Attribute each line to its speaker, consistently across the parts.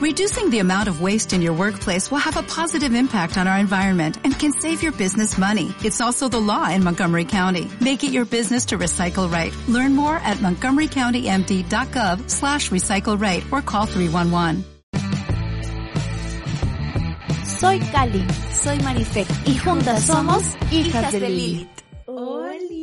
Speaker 1: Reducing the amount of waste in your workplace will have a positive impact on our environment and can save your business money. It's also the law in Montgomery County. Make it your business to recycle right. Learn more at montgomerycountymd.gov slash recycle right or call 311.
Speaker 2: Soy Cali, soy Marifet y juntas somos hijas de Lilith.
Speaker 3: ¡Olis!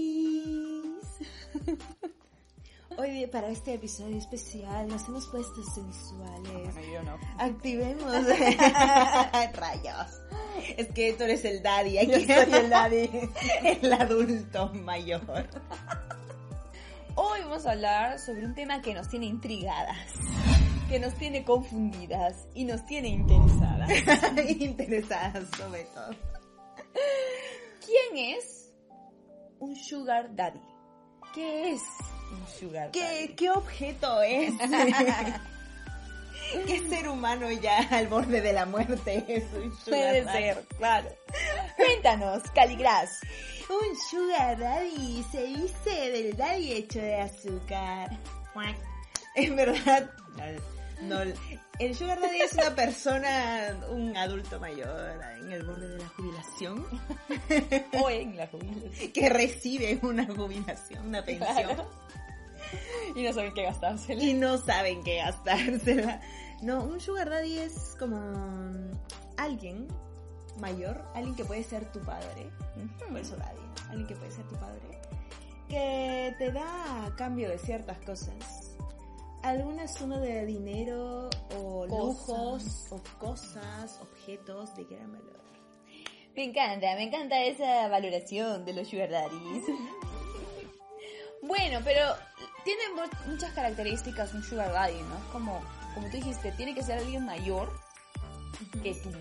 Speaker 3: Hoy para este episodio especial nos hemos puesto sensuales.
Speaker 4: yo no.
Speaker 3: Activemos rayos. Es que tú eres el daddy, aquí
Speaker 4: Yo soy el daddy.
Speaker 3: el adulto mayor.
Speaker 4: Hoy vamos a hablar sobre un tema que nos tiene intrigadas, que nos tiene confundidas y nos tiene interesadas.
Speaker 3: Interesadas sobre todo.
Speaker 4: ¿Quién es un sugar daddy? ¿Qué es un sugar
Speaker 3: ¿Qué, objeto es? ¿Qué ser humano ya al borde de la muerte es un sugar
Speaker 4: Puede
Speaker 3: daddy?
Speaker 4: ser, claro. Cuéntanos, Caligras.
Speaker 3: Un sugar daddy se dice del daddy hecho de azúcar. En verdad, no, el sugar daddy es una persona, un adulto mayor en el borde de la jubilación
Speaker 4: O en la jubilación.
Speaker 3: que recibe una jubilación, una pensión
Speaker 4: Claro. Y no saben qué gastársela.
Speaker 3: y no saben qué gastársela. No, un sugar daddy es como alguien mayor, alguien que puede ser tu padre, por eso daddy, alguien que puede ser tu padre, que te da a cambio de ciertas cosas. Alguna suma de dinero o lujos o cosas, objetos de gran valor.
Speaker 4: Me encanta, me encanta esa valoración de los sugar daddies. bueno, pero tiene mu- muchas características un sugar daddy, ¿no? Es Como, como tú dijiste, tiene que ser alguien mayor que tú.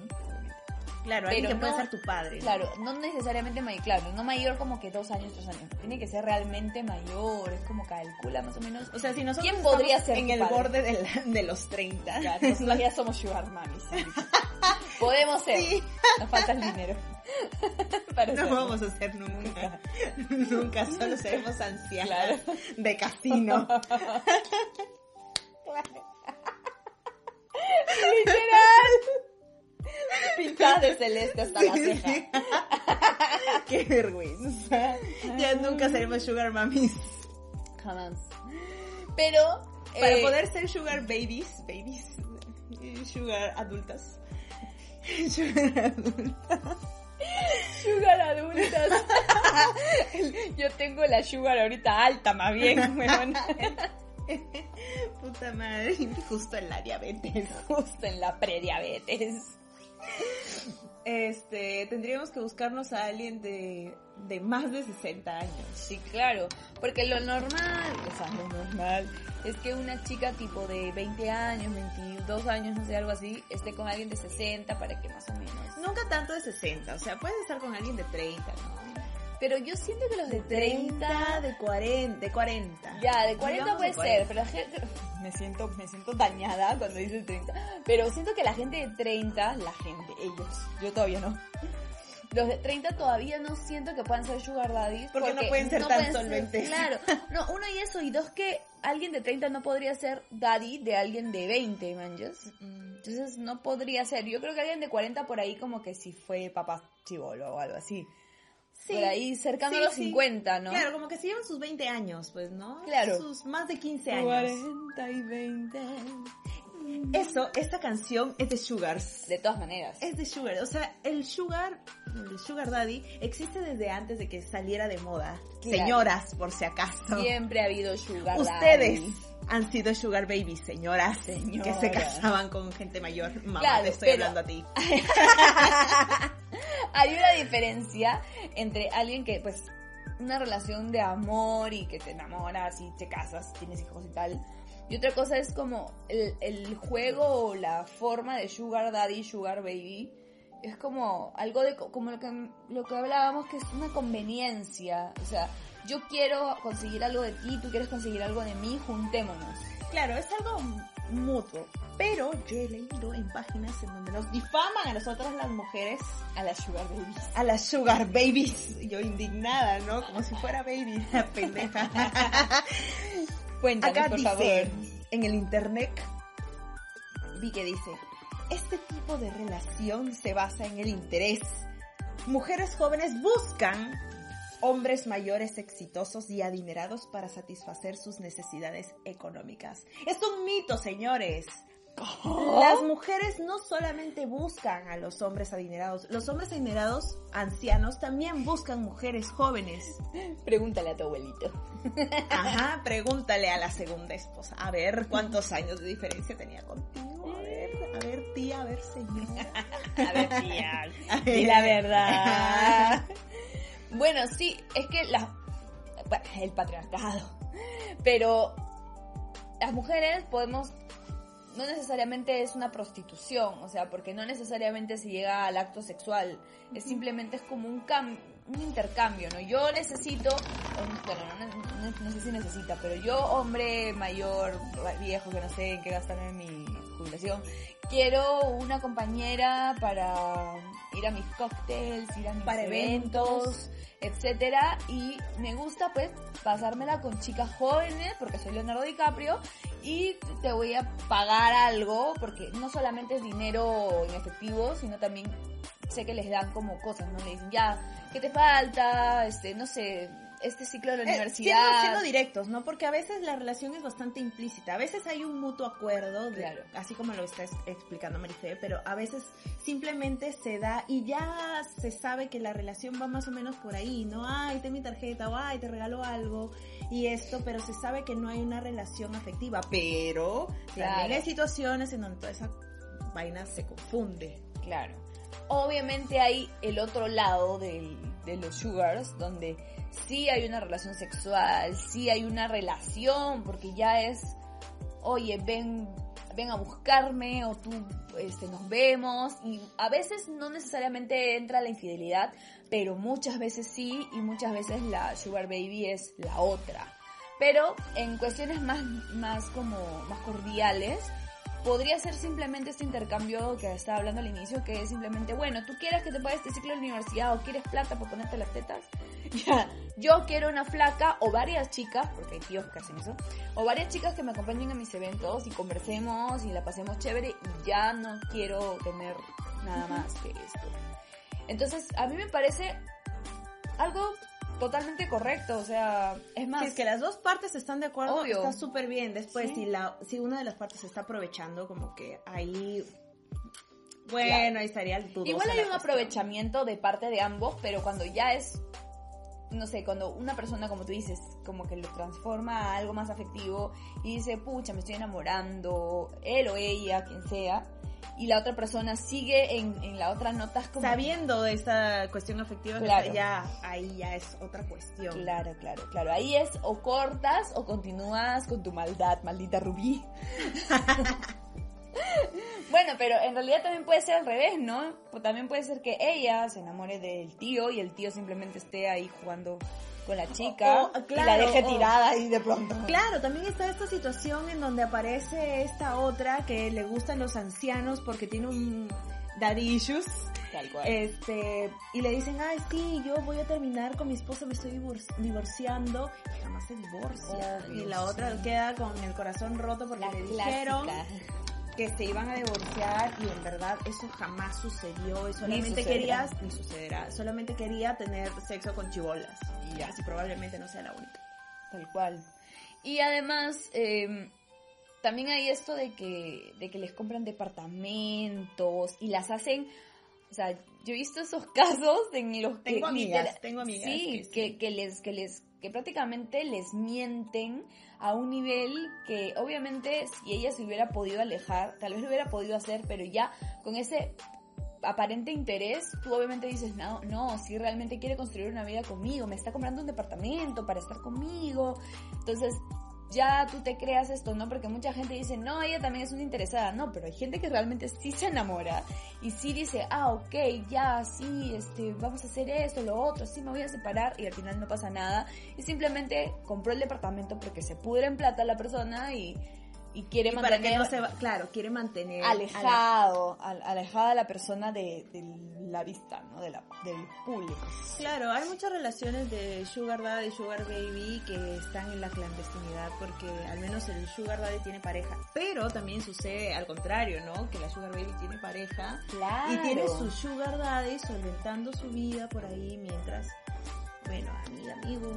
Speaker 3: Claro, alguien
Speaker 4: Pero
Speaker 3: que puede
Speaker 4: no-
Speaker 3: ser tu padre.
Speaker 4: Claro, no necesariamente mayor, claro, no mayor como que dos años, tres años. Tiene que ser realmente mayor, es como calcula más o menos.
Speaker 3: O sea, si nosotros
Speaker 4: ¿Quién podría ser
Speaker 3: en el
Speaker 4: padre?
Speaker 3: borde de, la- de los 30,
Speaker 4: Claro, nosotros ya somos sugar mamis. Podemos ser.
Speaker 3: Sí.
Speaker 4: Nos falta el dinero. Para
Speaker 3: No vamos a hacer nunca. Nunca, solo seremos ancianas
Speaker 4: Claro.
Speaker 3: de casino.
Speaker 4: Pintadas de celeste hasta la ceja.
Speaker 3: Qué vergüenza. Ya nunca seremos sugar mummies.
Speaker 4: Jamás. Pero.
Speaker 3: Para
Speaker 4: eh,
Speaker 3: poder ser sugar babies, babies, sugar adultas. Sugar adultas.
Speaker 4: Sugar adultas. Yo tengo la sugar ahorita alta, más bien, weón.
Speaker 3: Puta madre, justo en la diabetes.
Speaker 4: Justo en la prediabetes.
Speaker 3: Este, tendríamos que buscarnos a alguien de, de más de 60 años.
Speaker 4: Sí, claro. Porque lo normal, o sea, lo normal, es que una chica tipo de 20 años, 22 años, no sé, algo así, esté con alguien de 60 para que más o menos.
Speaker 3: Nunca tanto de 60, o sea, puedes estar con alguien de 30, ¿no?
Speaker 4: Pero yo siento que los de 30,
Speaker 3: 30, de 40, de 40.
Speaker 4: Ya, de 40
Speaker 3: Digamos
Speaker 4: puede
Speaker 3: de
Speaker 4: ser,
Speaker 3: 40.
Speaker 4: pero la gente... Me siento, me siento dañada cuando dice 30. Pero siento que la gente de 30, la gente, ellos, yo todavía no. Los de 30 todavía no siento que puedan ser sugar daddies.
Speaker 3: Porque no pueden ser tan solventes.
Speaker 4: claro. No, uno y eso, y dos que alguien de 30 no podría ser daddy de alguien de 20, manches. Entonces no podría ser. Yo creo que alguien de 40 por ahí como que si fue papá chivolo o algo así.
Speaker 3: Sí.
Speaker 4: Por ahí cercano
Speaker 3: Sí,
Speaker 4: a los
Speaker 3: sí.
Speaker 4: 50, ¿no?
Speaker 3: Claro, como que se llevan sus 20 años, pues, ¿no?
Speaker 4: Claro.
Speaker 3: Sus más de 15 años.
Speaker 4: 40 y 20.
Speaker 3: Eso, esta canción es de Sugars.
Speaker 4: De todas maneras.
Speaker 3: Es de Sugar, o sea, el Sugar, el Sugar Daddy, existe desde antes de que saliera de moda.
Speaker 4: Claro.
Speaker 3: Señoras, por si acaso.
Speaker 4: Siempre ha habido sugar
Speaker 3: Ustedes
Speaker 4: daddy.
Speaker 3: han sido Sugar Babies, señoras,
Speaker 4: Señora.
Speaker 3: que se casaban con gente mayor. Mamá,
Speaker 4: Claro,
Speaker 3: te estoy
Speaker 4: pero-
Speaker 3: hablando a ti.
Speaker 4: Hay una diferencia entre alguien que, pues, una relación de amor y que te enamoras y te casas, tienes hijos y tal. Y otra cosa es como el, el juego o la forma de sugar daddy, sugar baby. Es como algo de, co- como lo que, lo que hablábamos, que es una conveniencia. O sea, yo quiero conseguir algo de ti, tú quieres conseguir algo de mí, juntémonos.
Speaker 3: Claro, es algo mutuo. Pero yo he leído en páginas en donde nos difaman a nosotras las mujeres,
Speaker 4: A las sugar babies.
Speaker 3: a las sugar babies. Yo indignada, ¿no? Como si fuera baby, la pendeja.
Speaker 4: Cuéntanos,
Speaker 3: Acá
Speaker 4: por
Speaker 3: dice
Speaker 4: favor.
Speaker 3: en el internet vi que dice, este tipo de relación se basa en el interés. Mujeres jóvenes buscan hombres mayores exitosos y adinerados para satisfacer sus necesidades económicas. Es un mito, señores. Las mujeres no solamente buscan a los hombres adinerados, los hombres adinerados ancianos también buscan mujeres jóvenes.
Speaker 4: Pregúntale a tu abuelito.
Speaker 3: Ajá, pregúntale a la segunda esposa. A ver cuántos años de diferencia tenía contigo. A ver, a ver, tía, a ver, señora.
Speaker 4: A ver, tía. Di la verdad. Bueno, sí, es que la, el patriarcado. Pero las mujeres podemos no necesariamente es una prostitución, o sea, porque no necesariamente se llega al acto sexual, es simplemente es como un un intercambio, ¿no? Yo necesito, bueno, no, no, sé si necesita, pero yo, hombre mayor, viejo, que no sé en qué gastar en mi jubilación, quiero una compañera para ir a mis cócteles, ir a mis
Speaker 3: para eventos,
Speaker 4: etcétera, y me gusta pues pasármela con chicas jóvenes, porque soy Leonardo DiCaprio, y te voy a pagar algo, porque no solamente es dinero en efectivo, sino también sé que les dan como cosas, ¿no? Le dicen, ya, ¿qué te falta? Este, no sé, este ciclo de la
Speaker 3: Eh,
Speaker 4: universidad.
Speaker 3: siendo, siendo directos, ¿no? Porque a veces la relación es bastante implícita. A veces hay un mutuo acuerdo, de-
Speaker 4: Claro.
Speaker 3: así como lo está es- explicando Marife, pero a veces simplemente se da y ya se sabe que la relación va más o menos por ahí, ¿no? Ay, ten mi tarjeta, o ay, te regalo algo y esto, pero se sabe que no hay una relación afectiva. Pero
Speaker 4: Claro.
Speaker 3: también hay situaciones en donde toda esa vaina se confunde.
Speaker 4: Claro. Obviamente hay el otro lado de los sugars, donde sí hay una relación sexual, sí hay una relación, porque ya es, oye, ven, ven a buscarme o tú este, nos vemos. Y a veces no necesariamente entra la infidelidad, pero muchas veces sí y muchas veces la sugar baby es la otra. Pero en cuestiones más, más como, más cordiales, podría ser simplemente este intercambio que estaba hablando al inicio, que es simplemente, bueno, tú quieres que te pague este ciclo de universidad o quieres plata para ponerte las tetas. Ya, yo quiero una flaca o varias chicas, porque hay tíos que hacen eso, o varias chicas que me acompañen a mis eventos y conversemos y la pasemos chévere y ya no quiero tener nada más que esto. Entonces, a mí me parece algo totalmente correcto, o sea, es más...
Speaker 3: Si es que las dos partes están de acuerdo,
Speaker 4: Obvio.
Speaker 3: está súper bien. Después,
Speaker 4: Sí.
Speaker 3: si la, si una de las partes se está aprovechando, como que ahí, bueno, ahí estaría el
Speaker 4: Igual hay un
Speaker 3: cuestión.
Speaker 4: aprovechamiento de parte de ambos, pero cuando ya es, no sé, cuando una persona, como tú dices, como que lo transforma a algo más afectivo y dice, pucha, me estoy enamorando, él o ella, quien sea, y la otra persona sigue en, en la otra nota, como...
Speaker 3: Sabiendo de esa cuestión afectiva, que
Speaker 4: Claro.
Speaker 3: ya ahí ya es otra cuestión.
Speaker 4: Claro, claro, claro. Ahí es o cortas o continúas con tu maldad, maldita Rubí. bueno, pero en realidad también puede ser al revés, ¿no? También puede ser que ella se enamore del tío y el tío simplemente esté ahí jugando con la chica
Speaker 3: o-
Speaker 4: y la
Speaker 3: claro,
Speaker 4: deje tirada ahí de pronto.
Speaker 3: Claro, también está esta situación en donde aparece esta otra que le gustan los ancianos porque tiene un daddy issues.
Speaker 4: Tal cual.
Speaker 3: Este, y le dicen, ay, sí, yo voy a terminar con mi esposa, me estoy divor- divorciando. Y jamás se divorcia.
Speaker 4: Obvio,
Speaker 3: y la otra
Speaker 4: sí.
Speaker 3: queda con el corazón roto porque
Speaker 4: la
Speaker 3: le dijeron. Que se iban a divorciar y en verdad eso jamás sucedió y solamente
Speaker 4: sucederá.
Speaker 3: quería, ni sucederá, solamente quería tener sexo con chibolas.
Speaker 4: Y.
Speaker 3: Así probablemente no sea la única.
Speaker 4: Tal cual. Y además, eh, también hay esto de que, de que les compran departamentos y las hacen, o sea, yo he visto esos casos en los que...
Speaker 3: Tengo amigas,
Speaker 4: literal-
Speaker 3: tengo amigas
Speaker 4: Sí,
Speaker 3: que sí.
Speaker 4: que, que les, que les, que prácticamente les mienten a un nivel que obviamente si ella se hubiera podido alejar, tal vez lo hubiera podido hacer, pero ya con ese aparente interés, tú obviamente dices, no, no, si realmente quiere construir una vida conmigo, me está comprando un departamento para estar conmigo. Entonces, ya tú te creas esto, ¿no? Porque mucha gente dice, no, ella también es una interesada. No, pero hay gente que realmente sí se enamora y sí dice, ah, ok, ya, sí, este, vamos a hacer esto, lo otro, sí, me voy a separar y al final no pasa nada. Y simplemente compró el departamento porque se pudre en plata la persona y, y quiere
Speaker 3: Y para
Speaker 4: mantener
Speaker 3: que no se va, claro, quiere mantener a la-
Speaker 4: alejado, al- alejada a la persona de, de la vista, ¿no? De la, del público.
Speaker 3: Claro, hay muchas relaciones de Sugar Daddy y Sugar Baby que están en la clandestinidad porque al menos el Sugar Daddy tiene pareja. Pero también sucede al contrario, ¿no? Que la Sugar Baby tiene pareja
Speaker 4: Claro.
Speaker 3: y tiene su Sugar Daddy solventando su vida por ahí mientras. Bueno, amiga, amigo.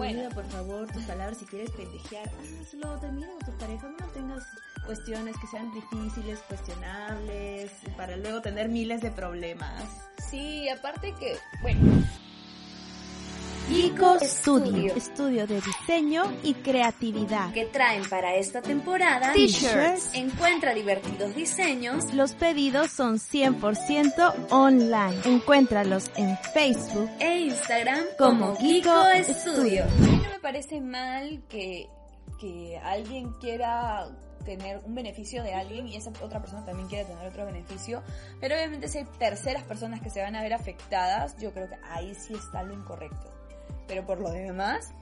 Speaker 4: Bueno.
Speaker 3: Cuida, por favor, tus palabras. Si quieres pendejear, hazlo. Termina con tus parejas. No tengas cuestiones que sean difíciles, cuestionables, para luego tener miles de problemas.
Speaker 4: Sí, aparte que, bueno,
Speaker 2: Geeko
Speaker 4: Studio.
Speaker 2: Studio, estudio de diseño y creatividad.
Speaker 5: que traen para esta temporada
Speaker 2: T-shirts.
Speaker 5: Encuentra divertidos diseños
Speaker 2: Los pedidos son 100% online. Encuéntralos en Facebook
Speaker 5: e Instagram
Speaker 2: Como
Speaker 5: como Kiko
Speaker 2: Kiko
Speaker 5: Studio.
Speaker 4: a mí no me parece mal que, que alguien quiera tener un beneficio de alguien y esa otra persona también quiera tener otro beneficio, pero obviamente si hay terceras personas que se van a ver afectadas, yo creo que ahí sí está lo incorrecto. Pero por lo demás,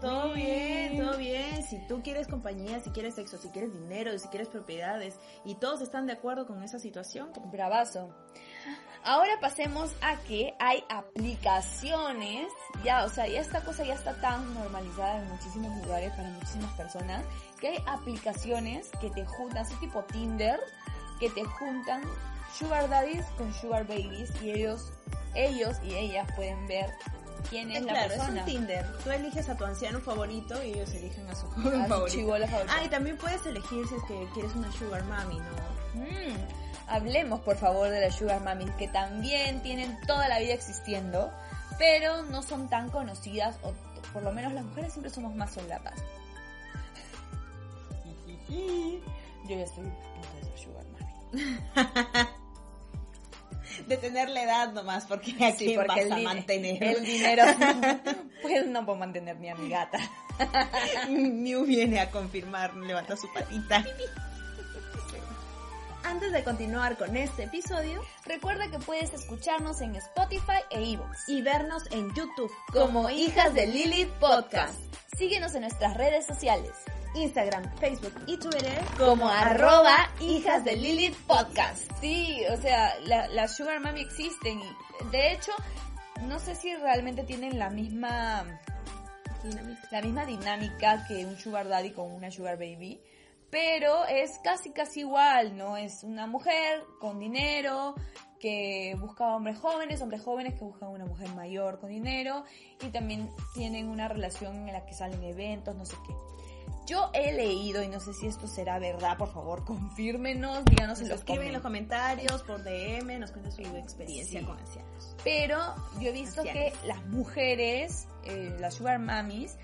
Speaker 3: Todo bien, todo bien. Si tú quieres compañía, si quieres sexo, si quieres dinero, si quieres propiedades y todos están de acuerdo con esa situación,
Speaker 4: bravazo. Ahora pasemos a que hay aplicaciones, ya, o sea, ya esta cosa ya está tan normalizada en muchísimos lugares para muchísimas personas, que hay aplicaciones que te juntan, así tipo Tinder, que te juntan sugar daddies con sugar babies y ellos, ellos y ellas pueden ver quién es,
Speaker 3: es
Speaker 4: la
Speaker 3: claro, es
Speaker 4: persona.
Speaker 3: un Tinder. Tú eliges a tu anciano favorito y ellos eligen a su joven
Speaker 4: a su
Speaker 3: favorito.
Speaker 4: favorita.
Speaker 3: Ah, y también puedes elegir si es que quieres una sugar mami, ¿no?
Speaker 4: Mm, hablemos por favor de las Sugar Mummies que también tienen toda la vida existiendo, pero no son tan conocidas, o por lo menos las mujeres siempre somos más solapas. Yo ya estoy a punto de ser Sugar Mummy.
Speaker 3: De tener la edad nomás, porque aquí
Speaker 4: Sí, porque
Speaker 3: vas
Speaker 4: el,
Speaker 3: a mantener.
Speaker 4: el dinero, pues no puedo mantener ni a mi gata.
Speaker 3: Mew viene a confirmar, levanta su patita. Antes de continuar con este episodio
Speaker 4: Recuerda que puedes escucharnos en Spotify e Evox
Speaker 3: y vernos en YouTube
Speaker 4: como Hijas de Lilith Podcast. Síguenos en nuestras redes sociales.
Speaker 3: Instagram, Facebook y Twitter
Speaker 4: como arroba hijas de Lilith Podcast. Sí, o sea, la- las Sugar Mami existen y de hecho no sé si realmente tienen la misma
Speaker 3: Dinámica.
Speaker 4: la misma dinámica que un Sugar Daddy con una Sugar Baby, pero es casi casi igual, ¿no? Es una mujer con dinero que busca hombres jóvenes, hombres jóvenes que buscan una mujer mayor con dinero y también tienen una relación en la que salen eventos, no sé qué. Yo he leído, y no sé si esto será verdad, por favor, confírmenos, díganos en los
Speaker 3: escriben en los
Speaker 4: comentarios.
Speaker 3: por DM, nos cuenta su experiencia
Speaker 4: Sí.
Speaker 3: con ancianos.
Speaker 4: Pero yo he visto
Speaker 3: Ancianos.
Speaker 4: que las mujeres, eh, las sugar mummies,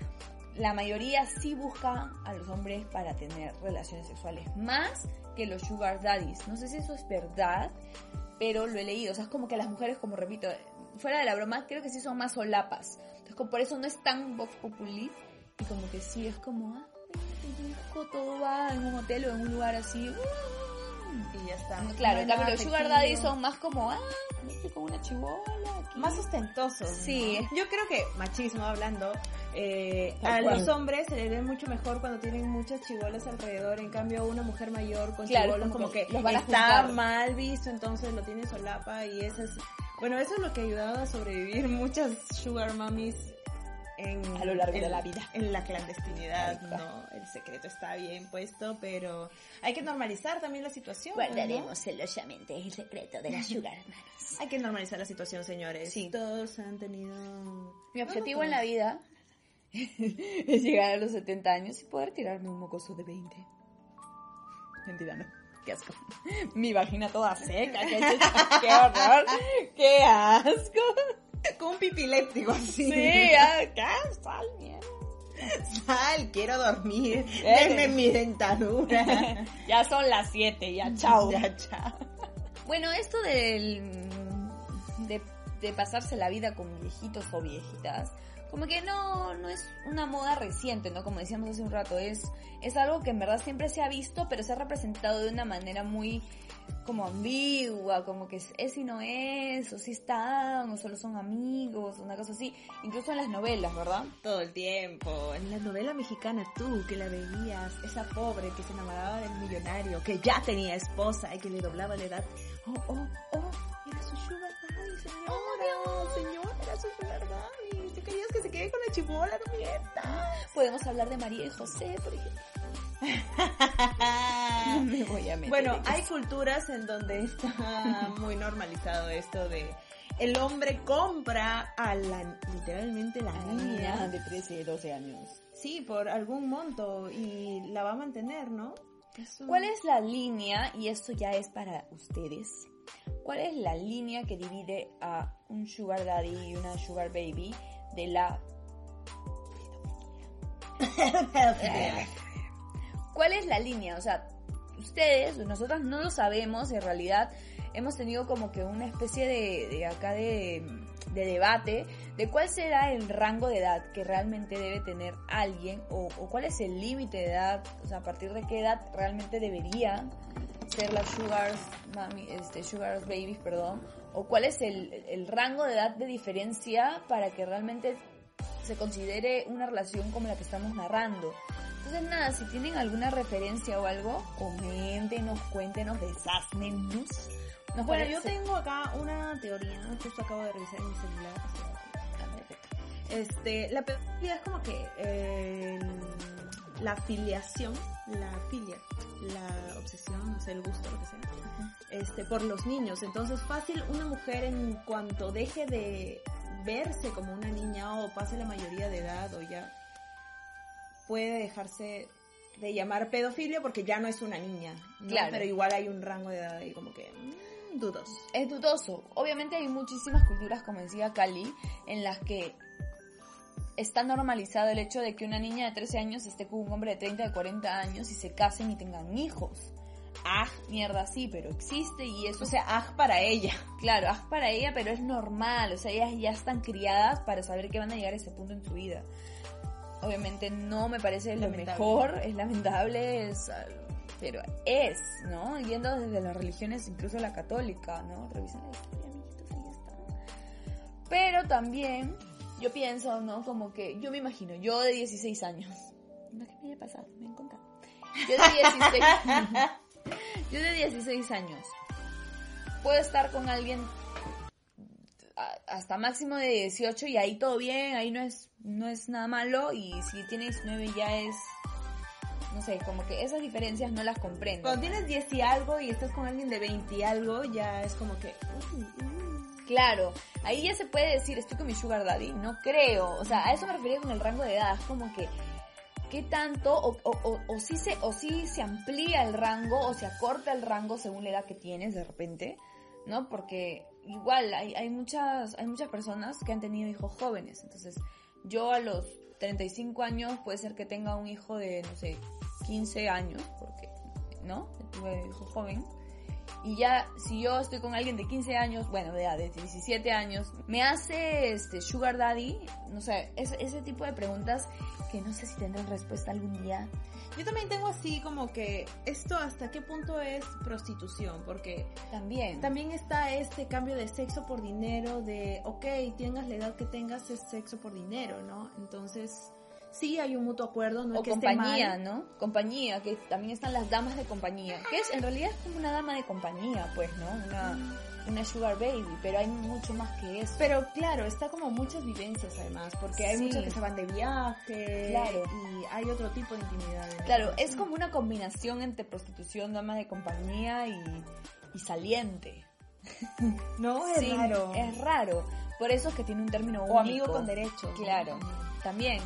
Speaker 4: la mayoría sí buscan a los hombres para tener relaciones sexuales, más que los sugar daddies. No sé si eso es verdad, pero lo he leído. O sea, es como que las mujeres, como repito, fuera de la broma, creo que sí son más solapas. Entonces, como por eso no es tan vox populi y como que sí es como, ah, busco, todo va en un hotel o en un lugar así.
Speaker 3: Y ya está.
Speaker 4: Claro,
Speaker 3: No
Speaker 4: en cambio los sugar daddies son más como, ah, estoy con una chivola. aquí".
Speaker 3: más ostentosos. ¿no?
Speaker 4: Sí.
Speaker 3: Yo creo que machismo hablando, eh, a
Speaker 4: cual.
Speaker 3: los hombres se les ve mucho mejor cuando tienen muchas chibolas alrededor. En cambio, una mujer mayor con
Speaker 4: Claro,
Speaker 3: chibolos
Speaker 4: como
Speaker 3: como
Speaker 4: que
Speaker 3: que
Speaker 4: los van a
Speaker 3: está
Speaker 4: juzgar.
Speaker 3: mal visto, entonces lo tienen solapa y eso es... Bueno, eso es lo que ha ayudado a sobrevivir muchas sugar mummies en,
Speaker 4: A lo largo
Speaker 3: en-
Speaker 4: de la vida.
Speaker 3: En la clandestinidad, no, el secreto está bien puesto, pero hay que normalizar también la situación. ¿no?
Speaker 5: Guardaremos celosamente el secreto de las Sugar Mummies.
Speaker 3: Hay que normalizar la situación, señores.
Speaker 4: Sí.
Speaker 3: Todos han tenido...
Speaker 4: Mi objetivo en la vida es llegar a los 70 años y poder tirarme un mocoso de 20. Mentira, no. Qué asco. Mi vagina toda seca. Qué, qué horror. Qué asco.
Speaker 3: Con un pipiléptico así.
Speaker 4: Sí, acá sal, mierda.
Speaker 3: Sal, quiero dormir.
Speaker 4: Eh.
Speaker 3: Denme mi dentadura.
Speaker 4: Ya son las 7, ya chao.
Speaker 3: Ya, chao.
Speaker 4: Bueno, esto del de, de pasarse la vida con viejitos o viejitas, como que no, no es una moda reciente, ¿no? Como decíamos hace un rato, es, es algo que en verdad siempre se ha visto, pero se ha representado de una manera muy como ambigua, como que es, es y no es, o si están, o solo son amigos, una cosa así. Incluso en las novelas, ¿verdad?
Speaker 3: Todo el tiempo. En la novela mexicana tú, que la veías, esa pobre que se enamoraba del millonario, que ya tenía esposa y que le doblaba la edad. Oh, oh, oh, era su sugar daddy, señora. señora, era su sugar daddy. ¿Tú querías que se quede con la chibola, no mientas?
Speaker 4: Podemos hablar de María y José, por ejemplo. Me voy a meter
Speaker 3: Bueno,
Speaker 4: en
Speaker 3: hay culturas en donde está muy normalizado esto de el hombre compra a la literalmente la niña,
Speaker 4: de 13, 12 años.
Speaker 3: sí, por algún monto y la va a mantener, ¿no? Eso-
Speaker 4: ¿Cuál es la línea, y esto ya es para ustedes, cuál es la línea que divide a un sugar daddy y una sugar baby de la... ¿Cuál es la línea? O sea, ustedes, nosotras no lo sabemos, en realidad hemos tenido como que una especie de, de acá de, de debate de cuál será el rango de edad que realmente debe tener alguien o, o cuál es el límite de edad, o sea, a partir de qué edad realmente debería ser las sugars, mami, este, sugars babies, perdón, o cuál es el, el rango de edad de diferencia para que realmente se considere una relación como la que estamos narrando. Entonces nada, si tienen alguna referencia o algo, coméntenos, cuéntenos, desáznenos. Nos
Speaker 3: Bueno,
Speaker 4: parece-
Speaker 3: yo tengo acá una teoría, justo acabo de revisar en mi celular. Este, la pedofilia es como que eh, la filiación, la filia, la obsesión, no sé, el gusto, lo que sea, este, por los niños. Entonces, fácil una mujer en cuanto deje de verse como una niña o pase la mayoría de edad o ya puede dejarse de llamar pedofilia porque ya no es una niña, ¿no?
Speaker 4: Claro.
Speaker 3: Pero igual hay un rango de edad ahí como que mm, dudos.
Speaker 4: es dudoso. Obviamente hay muchísimas culturas, como decía Cali, en las que está normalizado el hecho de que una niña de 13 años esté con un hombre de 30, de 40 años y se casen y tengan hijos. Ah, mierda, sí, pero existe y eso
Speaker 3: O sea, aj para ella.
Speaker 4: Claro, es para ella, pero es normal. O sea, ellas ya están criadas para saber que van a llegar a ese punto en su vida. Obviamente no me parece lo
Speaker 3: Lamentable.
Speaker 4: mejor, es lamentable, es, pero es, ¿no? Yendo desde las religiones, incluso la católica, ¿no? Revisen la historia, amiguitos, ahí está. Pero también, yo pienso, ¿no? Como que, yo me imagino, yo de 16 años. No que me haya pasado, me han contado. Yo de 16 Yo de 16 años puedo estar con alguien hasta máximo de 18 y ahí todo bien, ahí no es no es nada malo y si tiene 19 ya es no sé, como que esas diferencias no las comprendo.
Speaker 3: Cuando tienes 10 y algo y estás con alguien de 20 y algo, ya es como que... uy, uy.
Speaker 4: Claro, ahí ya se puede decir, estoy con mi sugar daddy, no creo, o sea, a eso me refería con el rango de edad, es como que qué tanto o, o, o, o sí se o sí se amplía el rango o se acorta el rango según la edad que tienes de repente, ¿no? Porque igual hay, hay muchas hay muchas personas que han tenido hijos jóvenes, entonces yo a los 35 años puede ser que tenga un hijo de no sé 15 años, porque no, tuve hijo joven. Y ya, si yo estoy con alguien de 15 años, bueno, de, de 17 años, me hace este Sugar Daddy, no sé, ese, ese tipo de preguntas que no sé si tendrán respuesta algún día.
Speaker 3: Yo también tengo así como que esto hasta qué punto es prostitución, porque
Speaker 4: También.
Speaker 3: también está este cambio de sexo por dinero, de, ok, tengas la edad que tengas, es sexo por dinero, ¿no? Entonces, sí hay un mutuo acuerdo, no
Speaker 4: o
Speaker 3: es que esté
Speaker 4: compañía,
Speaker 3: mal.
Speaker 4: ¿no? Compañía, que también están las damas de compañía. Que es, en realidad es como una dama de compañía, pues, ¿no? Una, una sugar baby, pero hay mucho más que eso.
Speaker 3: Pero claro, está como muchas vivencias además, porque hay
Speaker 4: Sí.
Speaker 3: muchos que se van de viaje
Speaker 4: Claro.
Speaker 3: y hay otro tipo de intimidad.
Speaker 4: Claro, es como una combinación entre prostitución, dama de compañía y, y saliente.
Speaker 3: No, es
Speaker 4: Sí,
Speaker 3: raro.
Speaker 4: Es raro. Por eso es que tiene un término
Speaker 3: O
Speaker 4: único.
Speaker 3: amigo con derechos. ¿no?
Speaker 4: Claro, también.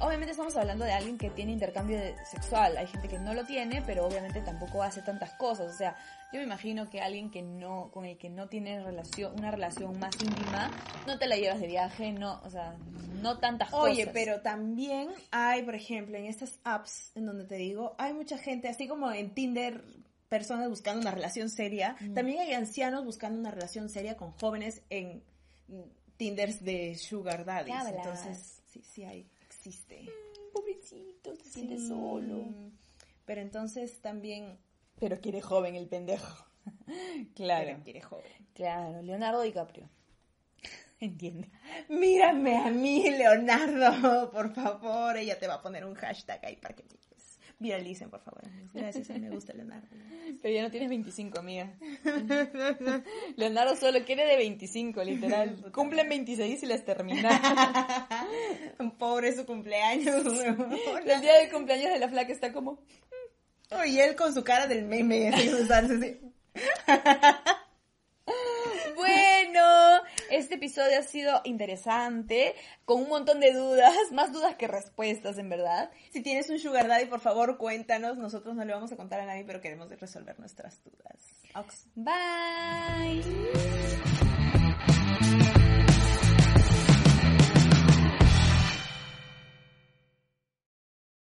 Speaker 4: Obviamente estamos hablando de alguien que tiene intercambio sexual. Hay gente que no lo tiene, pero obviamente tampoco hace tantas cosas. O sea, yo me imagino que alguien que no, con el que no tiene relación, una relación más íntima, no te la llevas de viaje, no, o sea, no tantas
Speaker 3: Oye,
Speaker 4: cosas.
Speaker 3: pero también hay, por ejemplo, en estas apps en donde te digo, hay mucha gente, así como en Tinder, personas buscando una relación seria, también hay ancianos buscando una relación seria con jóvenes en mm, Tinders de Sugar Daddies. Entonces, Sí, sí hay, existe.
Speaker 4: Pobrecito, se siente
Speaker 3: Sí.
Speaker 4: solo.
Speaker 3: Pero entonces también...
Speaker 4: Pero quiere joven el pendejo. claro.
Speaker 3: Pero quiere joven.
Speaker 4: Claro, Leonardo DiCaprio. Entiende.
Speaker 3: Mírame a mí, Leonardo, por favor. Ella te va a poner un hashtag ahí para que. Viralicen, por favor. Gracias, me gusta Leonardo.
Speaker 4: Pero ya no tienes 25, amiga. Leonardo solo quiere de 25, literal. Cumplen 26 y les termina.
Speaker 3: Pobre su cumpleaños.
Speaker 4: El día del cumpleaños de la flaca está como...
Speaker 3: y él con su cara del meme, así,
Speaker 4: este episodio ha sido interesante, con un montón de dudas, más dudas que respuestas, en verdad.
Speaker 3: Si tienes un sugar daddy, por favor, cuéntanos. Nosotros no le vamos a contar a nadie, pero queremos resolver nuestras dudas. Aux.
Speaker 4: Bye.